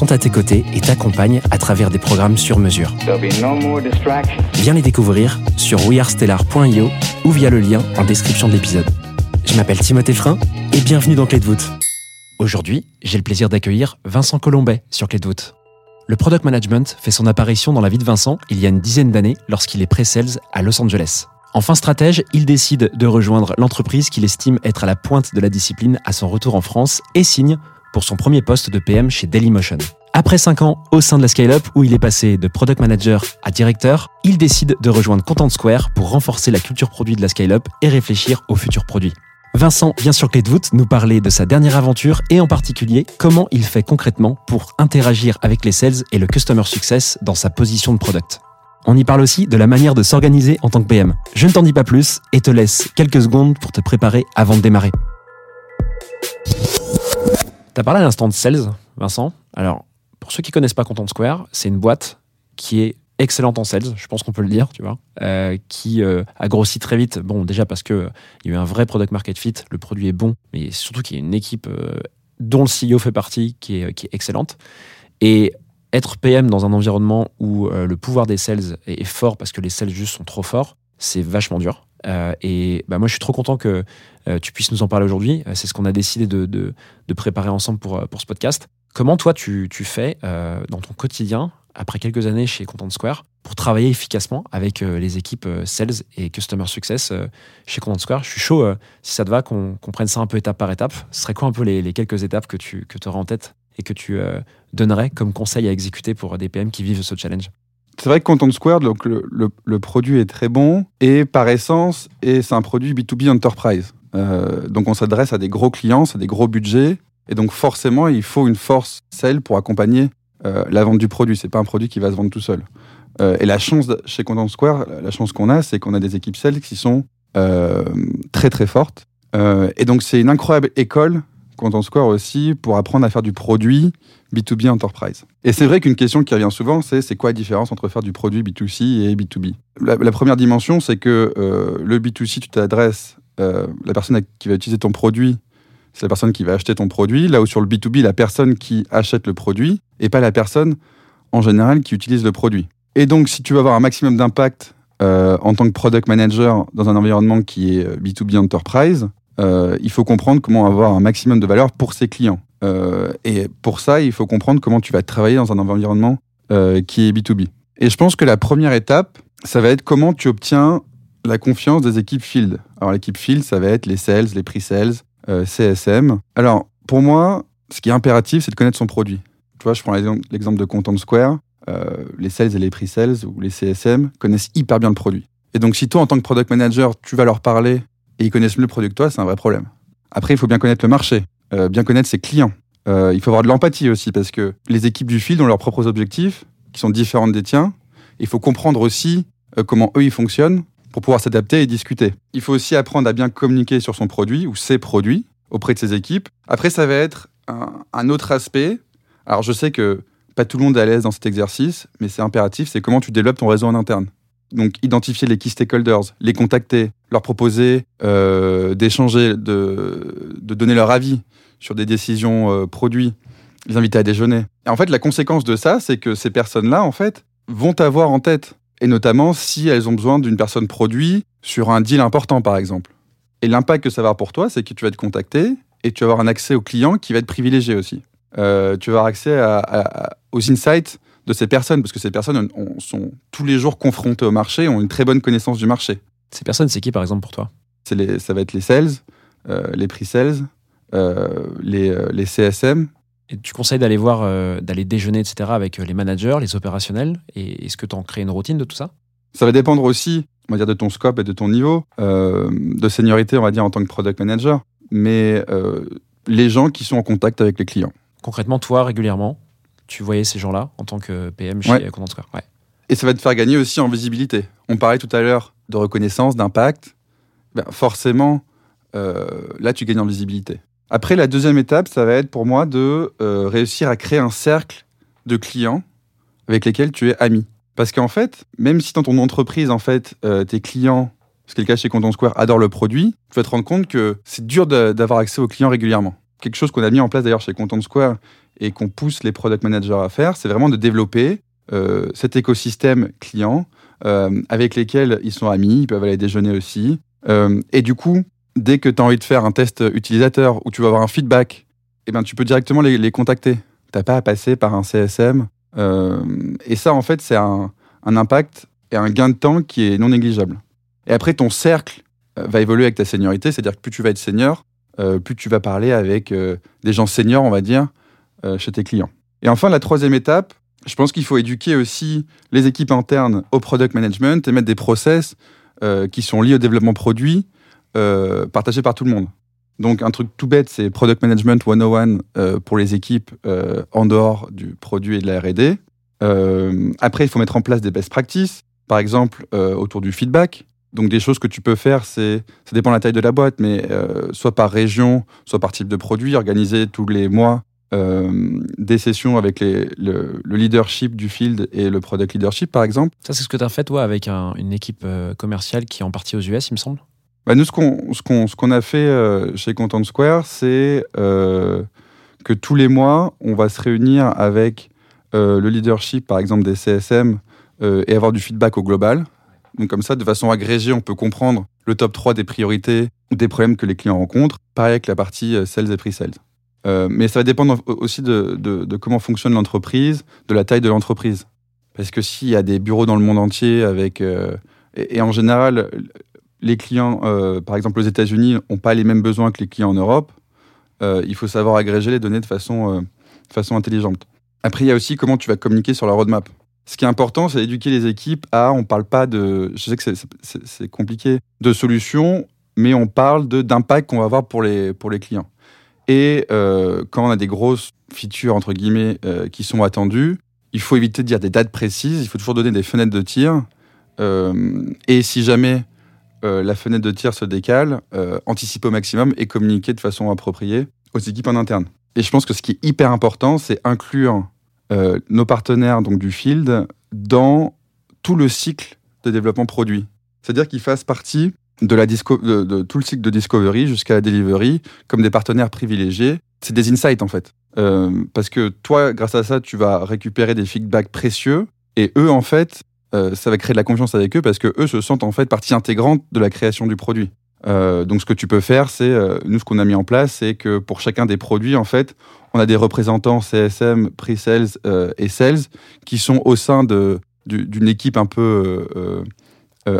sont à tes côtés et t'accompagnent à travers des programmes sur mesure. No. Viens les découvrir sur wearestellar.io ou via le lien en description de l'épisode. Je m'appelle Timothée Frein et bienvenue dans Clé de voûte. Aujourd'hui, j'ai le plaisir d'accueillir Vincent Colombet sur Clé de voûte. Le product management fait son apparition dans la vie de Vincent il y a une dizaine d'années lorsqu'il est pré-sales à Los Angeles. Enfin stratège, il décide de rejoindre l'entreprise qu'il estime être à la pointe de la discipline à son retour en France et signe pour son premier poste de PM chez Dailymotion. Après 5 ans au sein de la Scale-Up où il est passé de product manager à directeur, il décide de rejoindre Content Square pour renforcer la culture produit de la Scale-Up et réfléchir aux futurs produits. Vincent vient sur Clé de voûte nous parler de sa dernière aventure et en particulier comment il fait concrètement pour interagir avec les sales et le customer success dans sa position de product. On y parle aussi de la manière de s'organiser en tant que PM. Je ne t'en dis pas plus et te laisse quelques secondes pour te préparer avant de démarrer. T'as parlé à l'instant de sales, Vincent. Alors, pour ceux qui connaissent pas Content Square, c'est une boîte qui est excellente en sales, je pense qu'on peut le dire, tu vois, euh, qui euh, a grossi très vite. Bon, déjà parce que euh, il y a eu un vrai product market fit, le produit est bon, mais surtout qu'il y a une équipe euh, dont le CEO fait partie qui est, excellente. Et être PM dans un environnement où le pouvoir des sales est, est fort parce que les sales juste sont trop forts, c'est vachement dur. Euh, et bah, moi, je suis trop content que euh, tu puisses nous en parler aujourd'hui. Euh, c'est ce qu'on a décidé de, de- préparer ensemble pour, pour ce podcast. Comment toi, tu, tu fais dans ton quotidien, après quelques années chez Content Square, pour travailler efficacement avec les équipes Sales et Customer Success chez Content Square? Je suis chaud, si ça te va, qu'on qu'on prenne ça un peu étape par étape. Ce serait quoi un peu les, les quelques étapes que tu que aurais en tête et que tu donnerais comme conseil à exécuter pour des PM qui vivent ce challenge? C'est vrai que Content Square, donc le, le- produit est très bon et par essence, et c'est un produit B2B enterprise. Euh, donc on s'adresse à des gros clients, à des gros budgets, et donc forcément il faut une force sale pour accompagner euh, la vente du produit. C'est pas un produit qui va se vendre tout seul. Euh, et la chance chez Content Square, la chance qu'on a, c'est qu'on a des équipes sales qui sont très très fortes. Et donc c'est une incroyable école Content Square aussi pour apprendre à faire du produit B2B enterprise. Et c'est vrai qu'une question qui revient souvent, c'est c'est quoi la différence entre faire du produit B2C et B2B la, première dimension, c'est que euh, le B2C, tu t'adresses, euh, la personne qui va utiliser ton produit, c'est la personne qui va acheter ton produit, là où sur le B2B, la personne qui achète le produit et pas la personne en général qui utilise le produit. Et donc, si tu veux avoir un maximum d'impact euh, en tant que product manager dans un environnement qui est euh, B2B enterprise, euh, il faut comprendre comment avoir un maximum de valeur pour ses clients. Euh, et pour ça, il faut comprendre comment tu vas travailler dans un environnement euh, qui est B2B. Et je pense que la première étape, ça va être comment tu obtiens la confiance des équipes field. Alors l'équipe field, ça va être les sales, les pre-sales, CSM. Alors pour moi, ce qui est impératif, c'est de connaître son produit. Tu vois, je prends l'exemple- de Content Square. Les sales et les pre-sales ou les CSM connaissent hyper bien le produit. Et donc si toi, en tant que product manager, tu vas leur parler et ils connaissent mieux le produit que toi, c'est un vrai problème. Après, il faut bien connaître le marché, euh, bien connaître ses clients. Euh, il faut avoir de l'empathie aussi parce que les équipes du field ont leurs propres objectifs qui sont différents des tiens. Il faut comprendre aussi euh, comment eux ils fonctionnent pour pouvoir s'adapter et discuter. Il faut aussi apprendre à bien communiquer sur son produit ou ses produits auprès de ses équipes. Après, ça va être un, un autre aspect. Alors, je sais que pas tout le monde est à l'aise dans cet exercice, mais c'est impératif, c'est comment tu développes ton réseau en interne. Donc, identifier les key stakeholders, les contacter, leur proposer euh, d'échanger, de, donner leur avis sur des décisions euh, produits, les inviter à déjeuner. Et en fait, la conséquence de ça, c'est que ces personnes-là, en fait, vont t'avoir en tête. Et notamment si elles ont besoin d'une personne produit sur un deal important, par exemple. Et l'impact que ça va avoir pour toi, c'est que tu vas être contacté et tu vas avoir un accès au client qui va être privilégié aussi. Euh, tu vas avoir accès aux insights de ces personnes, parce que ces personnes ont- sont tous les jours confrontées au marché, ont une très bonne connaissance du marché. Ces personnes, c'est qui par exemple pour toi? C'est les, ça va être les sales, euh, les pre-sales, euh, les, euh, les CSM. Et tu conseilles d'aller voir, euh, d'aller déjeuner, etc. avec les managers, les opérationnels? Et est-ce que tu en crées une routine de tout ça? Ça va dépendre aussi, on va dire, de ton scope et de ton niveau, de seniorité, on va dire, en tant que product manager. Mais les gens qui sont en contact avec les clients. Concrètement, toi, régulièrement, tu voyais ces gens-là en tant que PM chez Ouais. Content Square. Ouais. Et ça va te faire gagner aussi en visibilité. On parlait tout à l'heure de reconnaissance, d'impact. Ben, forcément, euh, là, tu gagnes en visibilité. Après, la deuxième étape, ça va être pour moi de euh, réussir à créer un cercle de clients avec lesquels tu es ami. Parce qu'en fait, même si dans ton entreprise, en fait, euh, tes clients, ce qui est le cas chez Content Square, adorent le produit, tu vas te rendre compte que c'est dur d'avoir accès aux clients régulièrement. Quelque chose qu'on a mis en place d'ailleurs chez Content Square et qu'on pousse les product managers à faire, c'est vraiment de développer euh, cet écosystème client euh, avec lesquels ils sont amis, ils peuvent aller déjeuner aussi. Euh, et du coup, dès que tu as envie de faire un test utilisateur où tu vas avoir un feedback, eh ben, tu peux directement les, les contacter. Tu pas à passer par un CSM. Et ça, en fait, c'est un, un impact et un gain de temps qui est non négligeable. Et après, ton cercle va évoluer avec ta seniorité, c'est-à-dire que plus tu vas être senior, plus tu vas parler avec euh, des gens seniors, on va dire, euh, chez tes clients. Et enfin, la troisième étape, je pense qu'il faut éduquer aussi les équipes internes au product management et mettre des process euh, qui sont liés au développement produit, euh, partagés par tout le monde. Donc un truc tout bête, c'est Product Management 101 euh, pour les équipes euh, en dehors du produit et de la R&D. Euh, après, il faut mettre en place des best practices, par exemple euh, autour du feedback. Donc des choses que tu peux faire, c'est ça dépend de la taille de la boîte, mais euh, soit par région, soit par type de produit, organiser tous les mois euh, des sessions avec les, le, le leadership du field et le product leadership, par exemple. Ça, c'est ce que tu as fait, toi, avec un- une équipe euh, commerciale qui est en partie aux US, il me semble? Bah, nous, ce qu'on ce qu'on- ce qu'on a fait euh, chez Content Square, c'est que tous les mois, on va se réunir avec le leadership, par exemple, des CSM et avoir du feedback au global. Donc, comme ça, de façon agrégée, on peut comprendre le top 3 des priorités ou des problèmes que les clients rencontrent. Pareil avec la partie euh, sales et pre-sales. Euh, mais ça va dépendre aussi de, comment fonctionne l'entreprise, de la taille de l'entreprise. Parce que s'il y a des bureaux dans le monde entier avec... euh, et, en général, les clients, par exemple aux États-Unis, n'ont pas les mêmes besoins que les clients en Europe. Il faut savoir agréger les données de façon, de façon intelligente. Après, il y a aussi comment tu vas communiquer sur la roadmap. Ce qui est important, c'est d'éduquer les équipes à, on parle pas de, je sais que c'est- compliqué, de solutions, mais on parle d'impact qu'on va avoir pour les, pour les clients. Et euh, quand on a des grosses features, entre guillemets, euh, qui sont attendues, il faut éviter de dire des dates précises, il faut toujours donner des fenêtres de tir. Euh, et si jamais la fenêtre de tir se décale, anticiper au maximum et communiquer de façon appropriée aux équipes en interne. Et je pense que ce qui est hyper important, c'est inclure euh, nos partenaires donc du field dans tout le cycle de développement produit. C'est-à-dire qu'ils fassent partie de, la disco de, tout le cycle de discovery jusqu'à la delivery comme des partenaires privilégiés. C'est des insights en fait. Euh, parce que toi, grâce à ça, tu vas récupérer des feedbacks précieux et eux, en fait, euh, ça va créer de la confiance avec eux parce que eux se sentent en fait partie intégrante de la création du produit. Euh, donc ce que tu peux faire, c'est euh, nous ce qu'on a mis en place, c'est que pour chacun des produits, en fait, on a des représentants CSM, pre-sales euh, et sales qui sont au sein de du- d'une équipe un peu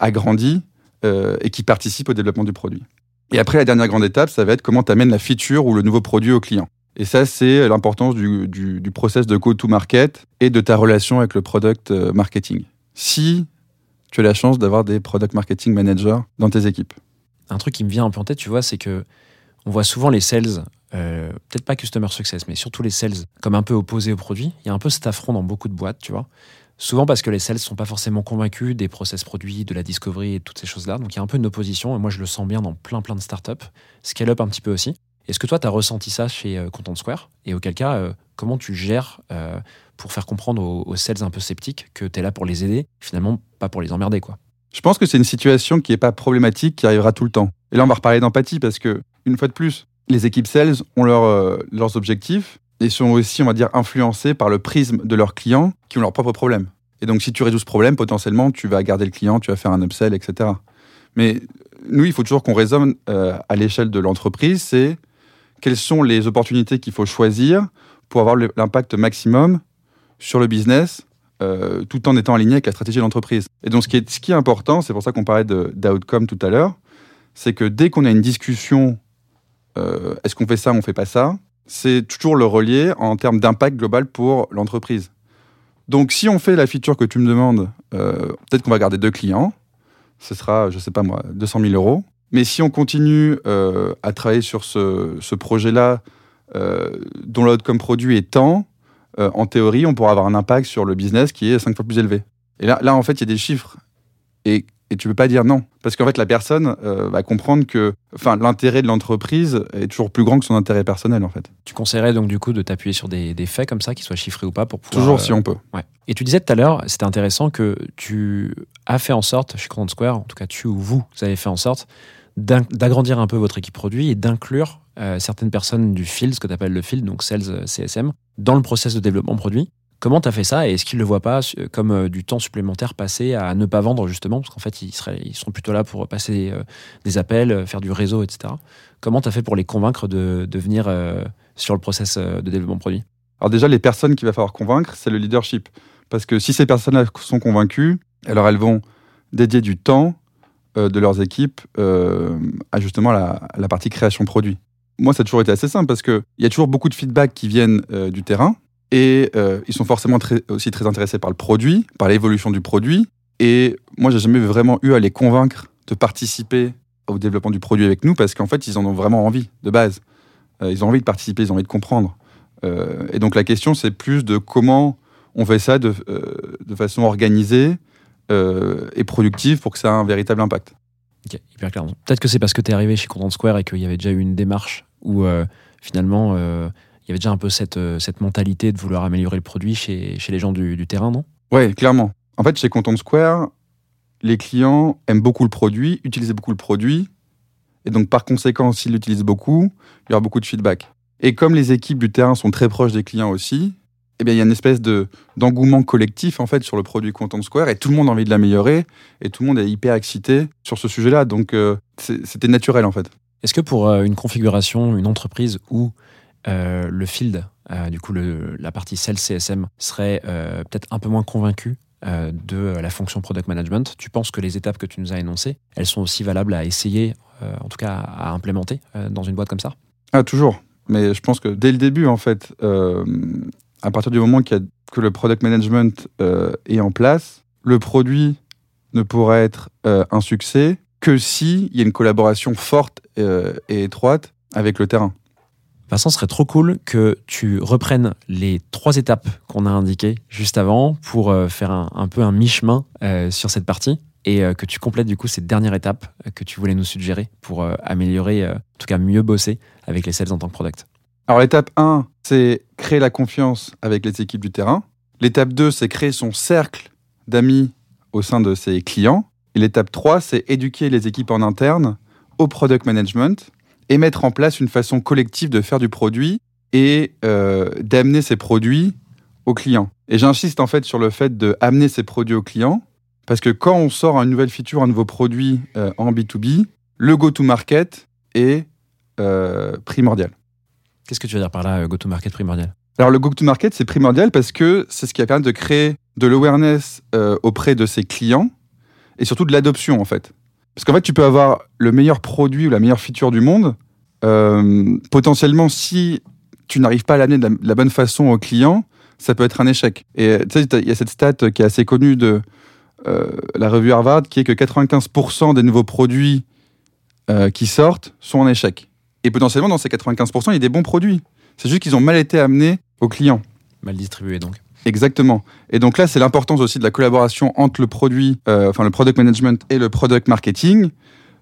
agrandie et qui participent au développement du produit. Et après, la dernière grande étape, ça va être comment tu amènes la feature ou le nouveau produit au client. Et ça, c'est l'importance du, du, du process de go-to-market et de ta relation avec le product marketing. Si tu as la chance d'avoir des product marketing managers dans tes équipes. Un truc qui me vient un peu en tête, tu vois, c'est que on voit souvent les sales, euh, peut-être pas customer success, mais surtout les sales, comme un peu opposés au produit. Il y a un peu cet affront dans beaucoup de boîtes, tu vois. Souvent parce que les sales sont pas forcément convaincus des process produits, de la discovery et toutes ces choses-là. Donc il y a un peu une opposition, et moi je le sens bien dans plein plein de startups. Scale up un petit peu aussi. Est-ce que toi, tu as ressenti ça chez euh, Content Square? Et auquel cas, euh, comment tu gères pour faire comprendre aux, aux sales un peu sceptiques que tu es là pour les aider, finalement pas pour les emmerder, quoi? Je pense que c'est une situation qui n'est pas problématique, qui arrivera tout le temps. Et là, on va reparler d'empathie parce que, une fois de plus, les équipes sales ont euh, leurs objectifs et sont aussi, on va dire, influencés par le prisme de leurs clients qui ont leurs propres problèmes. Et donc, si tu résous ce problème, potentiellement, tu vas garder le client, tu vas faire un upsell, etc. Mais nous, il faut toujours qu'on raisonne euh, à l'échelle de l'entreprise, c'est quelles sont les opportunités qu'il faut choisir pour avoir l'impact maximum sur le business euh, tout en étant aligné avec la stratégie de l'entreprise. Et donc, ce qui est, ce qui est important, c'est pour ça qu'on parlait d'outcome tout à l'heure, c'est que dès qu'on a une discussion, euh, est-ce qu'on fait ça, on fait pas ça, c'est toujours le relier en termes d'impact global pour l'entreprise. Donc, si on fait la feature que tu me demandes, euh, peut-être qu'on va garder deux clients, ce sera, je sais pas moi, 200 000 euros. Mais si on continue à travailler sur ce, ce projet-là, dont l'outcome produit est tant, euh, en théorie, on pourra avoir un impact sur le business qui est cinq fois plus élevé. Et là, là en fait, il y a des chiffres. Et, et tu peux pas dire non. Parce qu'en fait, la personne euh, va comprendre que enfin, l'intérêt de l'entreprise est toujours plus grand que son intérêt personnel, en fait. Tu conseillerais donc du coup de t'appuyer sur des, des faits comme ça, qui soient chiffrés ou pas, pour pouvoir. Toujours euh, si on peut. Ouais. Et tu disais tout à l'heure, c'était intéressant que tu as fait en sorte, chez Content Square, en tout cas tu ou vous, vous avez fait en sorte d'agrandir un peu votre équipe produit et d'inclure euh, certaines personnes du field, ce que tu appelles le field, donc sales euh, CSM, dans le process de développement produit. Comment tu as fait ça et est-ce qu'ils ne le voient pas euh, comme du temps supplémentaire passé à ne pas vendre justement Parce qu'en fait, ils, seront plutôt là pour passer des appels, faire du réseau, etc. Comment tu as fait pour les convaincre de, venir sur le process de développement produit? Alors déjà, les personnes qu'il va falloir convaincre, c'est le leadership. Parce que si ces personnes-là sont convaincues, alors elles vont dédier du temps de leurs équipes à justement la partie création produit. Moi, ça a toujours été assez simple parce qu'il y a toujours beaucoup de feedback qui viennent euh, du terrain et euh, ils sont forcément aussi très intéressés par le produit, par l'évolution du produit. Et moi, j'ai jamais vraiment eu à les convaincre de participer au développement du produit avec nous parce qu'en fait, ils en ont vraiment envie de base. Euh, ils ont envie de participer, ils ont envie de comprendre. Et donc la question, c'est plus de comment on fait ça de, de façon organisée et productive pour que ça ait un véritable impact. Ok, hyper clair. Peut-être que c'est parce que tu es arrivé chez Content Square et qu'il y avait déjà eu une démarche où euh, finalement euh, il y avait déjà un peu cette, euh, cette mentalité de vouloir améliorer le produit chez, les gens du, terrain, non? Ouais, clairement. En fait, chez Content Square, les clients aiment beaucoup le produit, utilisent beaucoup le produit. Et donc, par conséquent, s'ils l'utilisent beaucoup, il y aura beaucoup de feedback. Et comme les équipes du terrain sont très proches des clients aussi, eh bien, il y a une espèce de, d'engouement collectif en fait sur le produit Content Square et tout le monde a envie de l'améliorer et tout le monde est hyper excité sur ce sujet-là. Donc, c'était naturel en fait. Est-ce que pour euh, une configuration, une entreprise où euh, le field, euh, du coup la partie sales CSM, serait peut-être un peu moins convaincu de la fonction product management, tu penses que les étapes que tu nous as énoncées, elles sont aussi valables à essayer, en tout cas à implémenter dans une boîte comme ça? Ah, toujours. Mais je pense que dès le début, en fait, à partir du moment que le product management est en place, le produit ne pourra être un succès que s'il y a une collaboration forte euh, et étroite avec le terrain. Vincent, ce serait trop cool que tu reprennes les trois étapes qu'on a indiquées juste avant pour euh, faire un, un peu un mi-chemin euh, sur cette partie et euh, que tu complètes du coup cette dernière étape que tu voulais nous suggérer pour euh, améliorer, en tout cas mieux bosser avec les sales en tant que product. Alors l'étape 1, c'est créer la confiance avec les équipes du terrain. L'étape 2, c'est créer son cercle d'amis au sein de ses clients. Et l'étape 3, c'est éduquer les équipes en interne au product management et mettre en place une façon collective de faire du produit et euh, d'amener ces produits aux clients. Et j'insiste en fait sur le fait de amener ces produits aux clients parce que quand on sort une nouvelle feature, un nouveau produit euh, en B2B, le go-to-market est euh, primordial. Qu'est-ce que tu veux dire par là, go-to-market primordial? Alors le go-to-market, c'est primordial parce que c'est ce qui va permettre de créer de l'awareness auprès de ses clients et surtout de l'adoption en fait. Parce qu'en fait, tu peux avoir le meilleur produit ou la meilleure feature du monde. euh, potentiellement, si tu n'arrives pas à l'amener de la, bonne façon au client, ça peut être un échec. Et tu sais, il y a cette stat qui est assez connue de euh, la revue Harvard qui est que 95% des nouveaux produits euh, qui sortent sont en échec. Et potentiellement, dans ces 95%, il y a des bons produits. C'est juste qu'ils ont mal été amenés aux clients. Mal distribué donc. Exactement. Et donc là, c'est l'importance aussi de la collaboration entre le produit, euh, enfin le product management et le product marketing,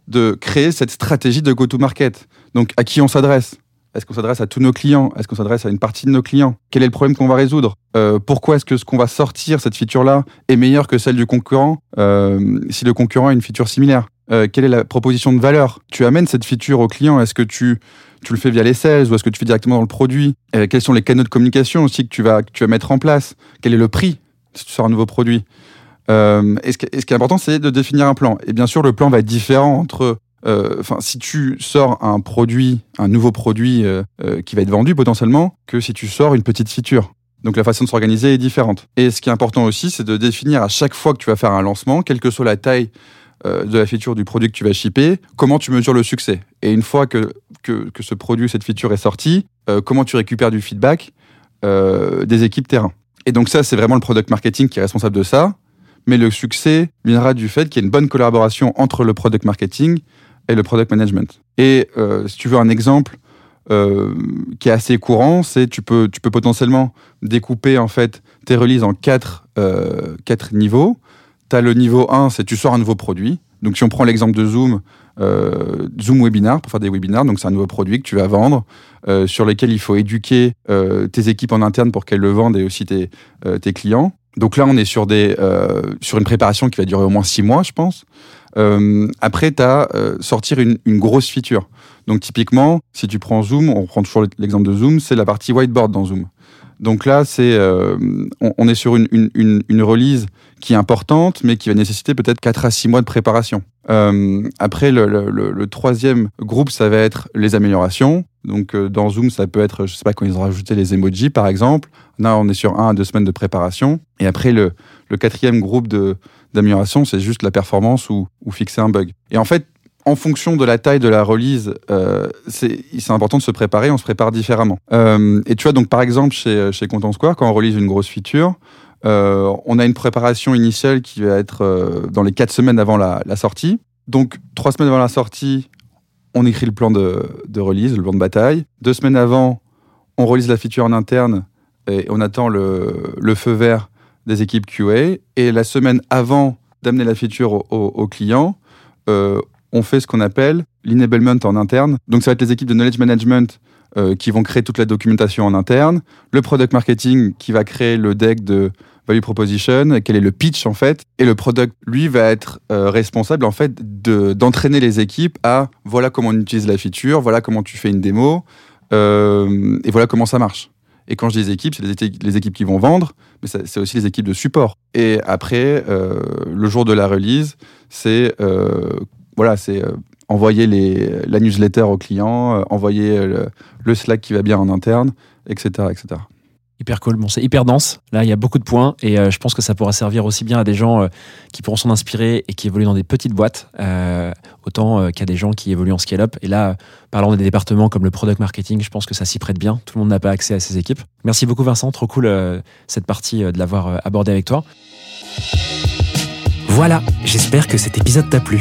de créer cette stratégie de go-to-market. Donc à qui on s'adresse? Est-ce qu'on s'adresse à tous nos clients? Est-ce qu'on s'adresse à une partie de nos clients? Quel est le problème qu'on va résoudre? Euh, Pourquoi est-ce que ce qu'on va sortir, cette feature-là, est meilleure que celle du concurrent euh, si le concurrent a une feature similaire? Quelle est la proposition de valeur? Tu amènes cette feature au client Est-ce que tu tu le fais via les sales ou est-ce que tu fais directement dans le produit? Euh, Quels sont les canaux de communication aussi que tu vas, tu vas mettre en place? Quel est le prix si tu sors un nouveau produit? Et, ce qui, et ce qui est important, c'est de définir un plan? Et bien sûr, le plan va être différent entre... euh, Enfin, si tu sors un produit, un nouveau produit euh, euh, qui va être vendu potentiellement, que si tu sors une petite feature. Donc la façon de s'organiser est différente. Et ce qui est important aussi, c'est de définir à chaque fois que tu vas faire un lancement, quelle que soit la taille euh, de la feature du produit que tu vas shipper, comment tu mesures le succès? Et une fois que, que, ce produit, cette feature est sortie, euh, comment tu récupères du feedback euh, des équipes terrain? Et donc ça, c'est vraiment le product marketing qui est responsable de ça. Mais le succès viendra du fait qu'il y a une bonne collaboration entre le product marketing et le product management. Et si tu veux un exemple qui est assez courant, c'est tu peux tu peux potentiellement découper en fait tes releases en quatre quatre niveaux. Le niveau 1, c'est tu sors un nouveau produit. Donc si on prend l'exemple de Zoom, euh, Zoom Webinar pour faire des webinars, donc c'est un nouveau produit que tu vas vendre, euh, sur lequel il faut éduquer euh, tes équipes en interne pour qu'elles le vendent et aussi tes, clients. Donc là, on est sur, des, sur une préparation qui va durer au moins six mois, je pense. Après, tu as sortir une, une grosse feature. Donc typiquement, si tu prends Zoom, on prend toujours l'exemple de Zoom, c'est la partie whiteboard dans Zoom. Donc là, c'est, euh, on, est sur une, une, une, une release qui est importante, mais qui va nécessiter peut-être 4 à 6 mois de préparation. Euh, après, le, le, le, troisième groupe, ça va être les améliorations. Donc euh, dans Zoom, ça peut être, je sais pas, quand ils ont rajouté les emojis, par exemple. Là, on est sur 1 à 2 semaines de préparation. Et après, le, le quatrième groupe de, d'amélioration, c'est juste la performance ou, ou fixer un bug. Et en fait, en fonction de la taille de la release, euh, c'est important de se préparer, on se prépare différemment. Euh, et tu vois, donc par exemple, chez, chez Content Square, quand on release une grosse feature, euh, on a une préparation initiale qui va être dans les quatre semaines avant la, sortie. Donc, trois semaines avant la sortie, on écrit le plan de, de, release, le plan de bataille. Deux semaines avant, on release la feature en interne et on attend le, feu vert des équipes QA. Et la semaine avant d'amener la feature au, client, on fait ce qu'on appelle l'enablement en interne. Donc, ça va être les équipes de knowledge management euh, qui vont créer toute la documentation en interne, le product marketing qui va créer le deck de value proposition, quel est le pitch en fait, et le product lui va être euh, responsable en fait de d'entraîner les équipes à voilà comment on utilise la feature, voilà comment tu fais une démo, euh, et voilà comment ça marche. Et quand je dis équipes, c'est les, équipes qui vont vendre, mais c'est aussi les équipes de support. Et après, le jour de la release, c'est voilà, c'est euh, envoyer la newsletter aux clients, euh, envoyer le, le, Slack qui va bien en interne, etc., etc. Hyper cool. C'est hyper dense. Là, il y a beaucoup de points et euh, je pense que ça pourra servir aussi bien à des gens euh, qui pourront s'en inspirer et qui évoluent dans des petites boîtes, euh, autant qu'à des gens qui évoluent en scale-up. Et là, parlant des départements comme le product marketing, je pense que ça s'y prête bien. Tout le monde n'a pas accès à ces équipes. Merci beaucoup, Vincent. Trop cool cette partie de l'avoir abordé avec toi. Voilà, j'espère que cet épisode t'a plu.